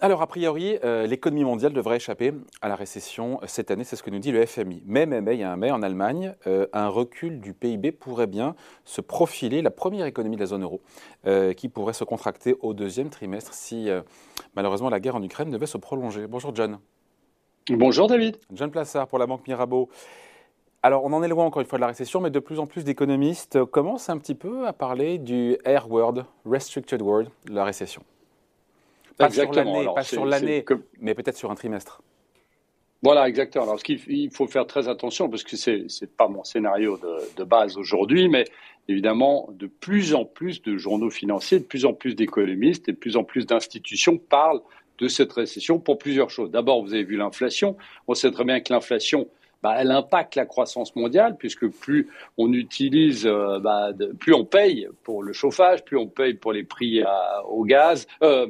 Alors, a priori, euh, l'économie mondiale devrait échapper à la récession cette année, c'est ce que nous dit le FMI. Mais, mais, mais, il y a un mais en Allemagne, euh, un recul du PIB pourrait bien se profiler, la première économie de la zone euro, euh, qui pourrait se contracter au deuxième trimestre si, malheureusement, la guerre en Ukraine devait se prolonger. Bonjour, John. Bonjour, David. John Plassard pour la Banque Mirabeau. Alors, on en est loin encore une fois de la récession, mais de plus en plus d'économistes commencent un petit peu à parler du R word, restricted word, la récession. Pas sur l'année, pas sur l'année, mais peut-être sur un trimestre. Voilà, exactement. Alors, il faut faire très attention parce que c'est n'est pas mon scénario de, base aujourd'hui, mais évidemment, de plus en plus de journaux financiers, de plus en plus d'économistes et de plus en plus d'institutions parlent de cette récession pour plusieurs choses. D'abord, vous avez vu l'inflation. On sait très bien que l'inflation, bah, elle impacte la croissance mondiale, puisque plus on utilise, euh, bah, plus on paye pour le chauffage, plus on paye pour les prix au gaz, euh,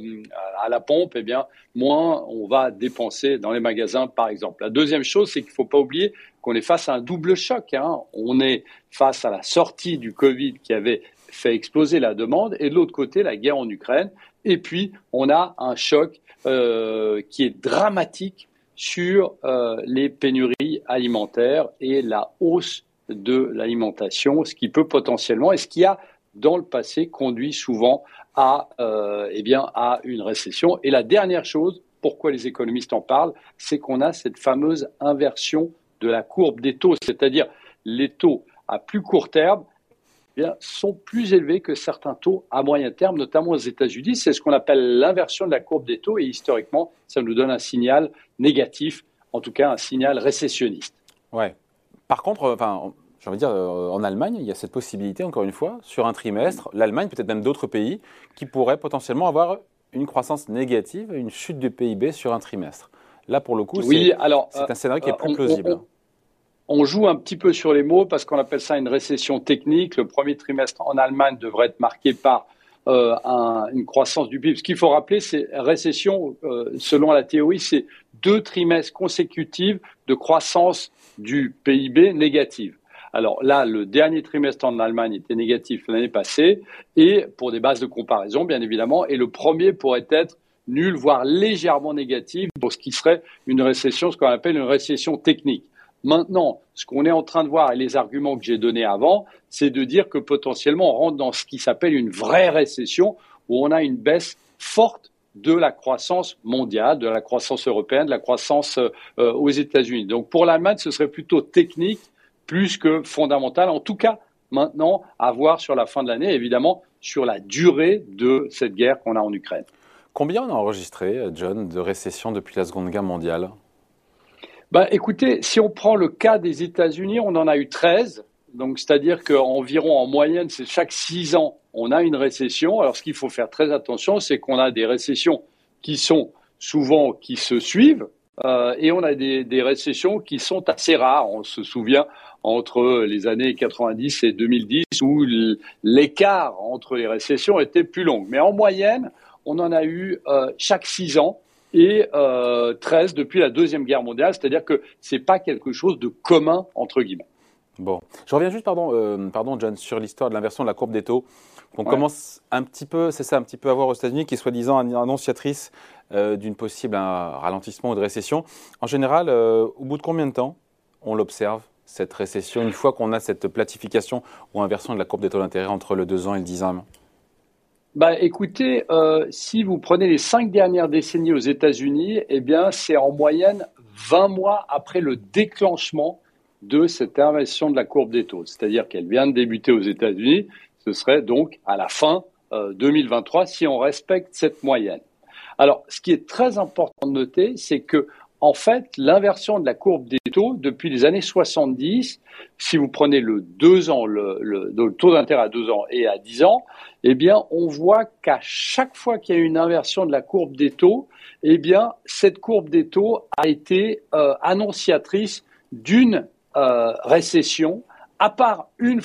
à la pompe, eh bien, moins on va dépenser dans les magasins, par exemple. La deuxième chose, c'est qu'il ne faut pas oublier qu'on est face à un double choc. Hein. On est face à la sortie du Covid qui avait fait exploser la demande, et de l'autre côté, la guerre en Ukraine. Et puis, on a un choc euh, qui est dramatique sur euh, les pénuries alimentaires et la hausse de l'alimentation, ce qui peut potentiellement et ce qui a dans le passé conduit souvent à, euh, eh bien, à une récession. Et la dernière chose, pourquoi les économistes en parlent, c'est qu'on a cette fameuse inversion de la courbe des taux, c'est-à-dire les taux à plus court terme sont plus élevés que certains taux à moyen terme, notamment aux États-Unis. C'est ce qu'on appelle l'inversion de la courbe des taux et historiquement, ça nous donne un signal négatif, en tout cas un signal récessionniste. Ouais. Par contre, euh, enfin, j'ai envie de dire, euh, en Allemagne, il y a cette possibilité, encore une fois, sur un trimestre, l'Allemagne, peut-être même d'autres pays, qui pourraient potentiellement avoir une croissance négative, une chute du PIB sur un trimestre. Là, pour le coup, c'est un scénario qui est euh, plus plausible on joue un petit peu sur les mots parce qu'on appelle ça une récession technique. Le premier trimestre en Allemagne devrait être marqué par euh, une croissance du PIB. Ce qu'il faut rappeler, c'est récession, euh, selon la théorie, c'est deux trimestres consécutifs de croissance du PIB négative. Alors là, le dernier trimestre en Allemagne était négatif l'année passée, et pour des bases de comparaison, bien évidemment, et le premier pourrait être nul, voire légèrement négatif, pour ce qui serait une récession, ce qu'on appelle une récession technique. Maintenant, ce qu'on est en train de voir et les arguments que j'ai donnés avant, c'est de dire que potentiellement on rentre dans ce qui s'appelle une vraie récession où on a une baisse forte de la croissance mondiale, de la croissance européenne, de la croissance euh, aux États-Unis. Donc pour l'Allemagne, ce serait plutôt technique plus que fondamental. En tout cas, maintenant, à voir sur la fin de l'année, évidemment, sur la durée de cette guerre qu'on a en Ukraine. Combien on a enregistré, John, de récession depuis la Seconde Guerre mondiale? Bah, écoutez, si on prend le cas des États-Unis, on en a eu 13. Donc, c'est-à-dire qu'environ en moyenne, c'est chaque six ans, on a une récession. Alors, ce qu'il faut faire très attention, c'est qu'on a des récessions qui sont souvent qui se suivent, euh, et on a des, des, récessions qui sont assez rares. On se souvient entre les années 90 et 2010 où l'écart entre les récessions était plus long. Mais en moyenne, on en a eu euh, chaque six ans et euh, 13 depuis la Deuxième Guerre mondiale, c'est-à-dire que ce n'est pas quelque chose de commun, entre guillemets. Bon, je reviens juste, pardon, euh, pardon John, sur l'histoire de l'inversion de la courbe des taux. On commence un petit peu, c'est ça, un petit peu à voir aux États-Unis, qui est soi-disant annonciatrice euh, d'une possible ralentissement ou de récession. En général, euh, au bout de combien de temps on l'observe, cette récession, une fois qu'on a cette platification ou inversion de la courbe des taux d'intérêt entre le 2 ans et le 10 ans? Bah, écoutez, euh, si vous prenez les cinq dernières décennies aux États-Unis, eh bien, c'est en moyenne 20 mois après le déclenchement de cette inversion de la courbe des taux. C'est-à-dire qu'elle vient de débuter aux États-Unis. Ce serait donc à la fin 2023 euh, si on respecte cette moyenne. Alors, ce qui est très important de noter, c'est que en fait, l'inversion de la courbe des taux depuis les années 70, si vous prenez le 2 ans, le, taux d'intérêt à 2 ans et à 10 ans, eh bien, on voit qu'à chaque fois qu'il y a une inversion de la courbe des taux, eh bien, cette courbe des taux a été euh, annonciatrice d'une euh, récession, à part une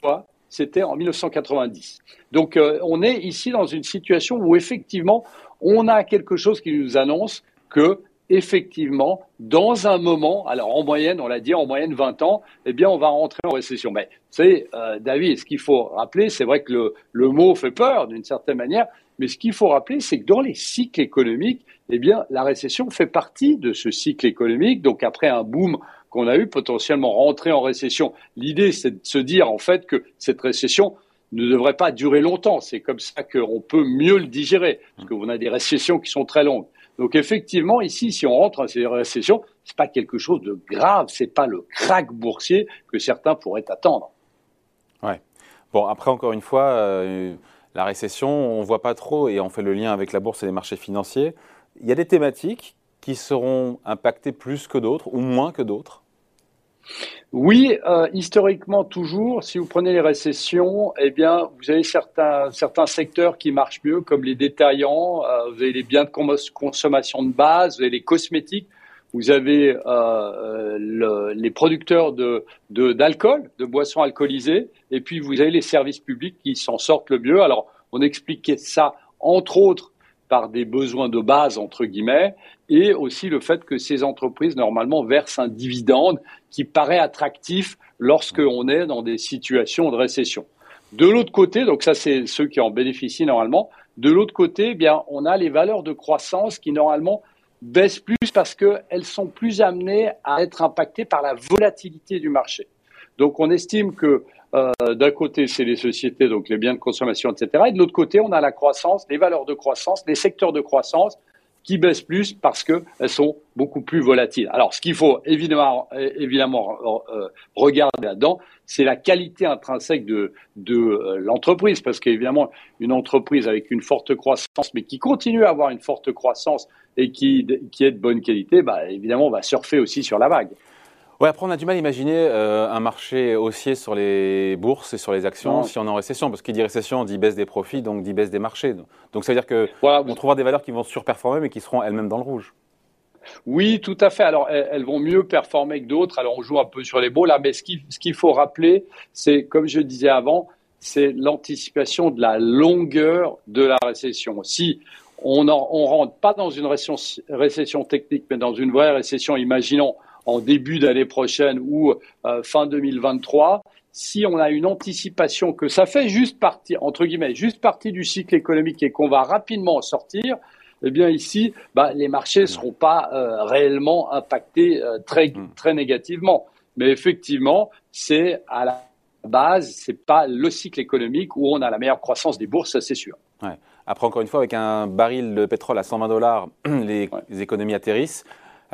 fois, c'était en 1990. Donc, euh, on est ici dans une situation où effectivement, on a quelque chose qui nous annonce que effectivement, dans un moment, alors en moyenne, on l'a dit, en moyenne 20 ans, eh bien, on va rentrer en récession. Mais, vous savez, euh, David, ce qu'il faut rappeler, c'est vrai que le, le mot fait peur d'une certaine manière, mais ce qu'il faut rappeler, c'est que dans les cycles économiques, eh bien, la récession fait partie de ce cycle économique. Donc, après un boom qu'on a eu, potentiellement rentrer en récession, l'idée, c'est de se dire, en fait, que cette récession ne devrait pas durer longtemps. C'est comme ça qu'on peut mieux le digérer, parce qu'on a des récessions qui sont très longues. Donc effectivement, ici, si on rentre dans ces récessions, c'est pas quelque chose de grave, c'est pas le crack boursier que certains pourraient attendre. Ouais. Bon, après encore une fois, euh, la récession, on voit pas trop et on fait le lien avec la bourse et les marchés financiers. Il y a des thématiques qui seront impactées plus que d'autres ou moins que d'autres. Oui, euh, historiquement toujours, si vous prenez les récessions, eh bien, vous avez certains, certains secteurs qui marchent mieux, comme les détaillants, euh, vous avez les biens de consommation de base, vous avez les cosmétiques, vous avez euh, le, les producteurs de, d'alcool, de, boissons alcoolisées, et puis vous avez les services publics qui s'en sortent le mieux. Alors, on expliquait ça, entre autres, par des besoins de base, entre guillemets, et aussi le fait que ces entreprises, normalement, versent un dividende qui paraît attractif lorsqu'on est dans des situations de récession. De l'autre côté, donc ça c'est ceux qui en bénéficient normalement, de l'autre côté, eh bien, on a les valeurs de croissance qui normalement baissent plus parce qu'elles sont plus amenées à être impactées par la volatilité du marché. Donc on estime que euh, d'un côté, c'est les sociétés, donc les biens de consommation, etc. Et de l'autre côté, on a la croissance, les valeurs de croissance, les secteurs de croissance qui baissent plus parce qu'elles sont beaucoup plus volatiles. Alors, ce qu'il faut évidemment, évidemment euh, regarder là-dedans, c'est la qualité intrinsèque de, de euh, l'entreprise, parce qu'évidemment, une entreprise avec une forte croissance, mais qui continue à avoir une forte croissance et qui, qui est de bonne qualité, bah, évidemment, on va surfer aussi sur la vague. Ouais, après, on a du mal à imaginer euh, un marché haussier sur les bourses et sur les actions si on est en récession. Parce qu'il dit récession, dit baisse des profits, donc dit baisse des marchés. Donc ça veut dire qu'on on trouvera des valeurs qui vont surperformer, mais qui seront elles-mêmes dans le rouge. Oui, tout à fait. Alors, elles, vont mieux performer que d'autres. Alors, on joue un peu sur les beaux là, mais ce qu'il faut rappeler, c'est, comme je disais avant, c'est l'anticipation de la longueur de la récession. Si on ne rentre pas dans une récession, récession technique, mais dans une vraie récession, imaginons en début d'année prochaine ou euh, fin 2023, si on a une anticipation que ça fait juste partie, entre guillemets, juste partie du cycle économique et qu'on va rapidement en sortir, eh bien ici, bah, les marchés ne seront pas euh, réellement impactés euh, très, hmm. très négativement. Mais effectivement, c'est à la base, c'est pas le cycle économique où on a la meilleure croissance des bourses, c'est sûr. Ouais. Après, encore une fois, avec un baril de pétrole à 120 dollars, les économies atterrissent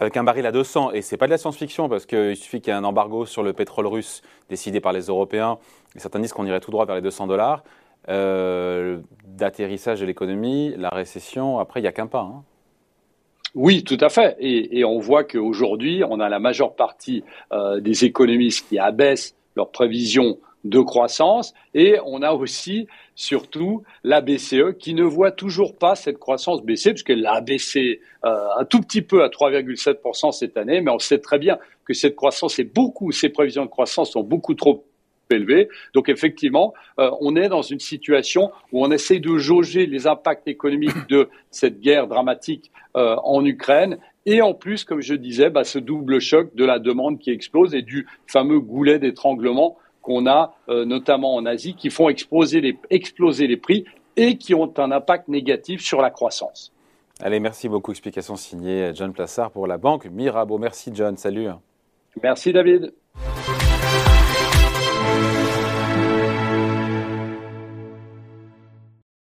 avec un baril à 200. Et c'est pas de la science-fiction parce qu'il suffit qu'il y ait un embargo sur le pétrole russe décidé par les Européens. Et certains disent qu'on irait tout droit vers les 200 dollars. Euh, d'atterrissage de l'économie, la récession, après, il n'y a qu'un pas. Hein. Oui, tout à fait. Et, on voit qu'aujourd'hui, on a la majeure partie euh, des économistes qui abaissent leurs prévisions de croissance. Et on a aussi surtout la BCE qui ne voit toujours pas cette croissance baisser puisqu'elle a baissé euh, un tout petit peu à 3,7% cette année mais on sait très bien que cette croissance est beaucoup ces prévisions de croissance sont beaucoup trop élevées. Donc effectivement euh, on est dans une situation où on essaie de jauger les impacts économiques de cette guerre dramatique euh, en Ukraine. Et en plus, comme je disais, bah, ce double choc de la demande qui explose et du fameux goulet d'étranglement qu'on a euh, notamment en Asie qui font exploser les, exploser les prix et qui ont un impact négatif sur la croissance. Allez, merci beaucoup. Explication signée John Plassard pour la banque Mirabeau. Merci John, salut. Merci David.